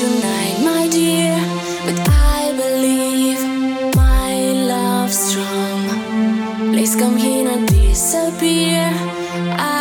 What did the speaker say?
tonight, my dear, but I believe my love's strong. Please come here and disappear. I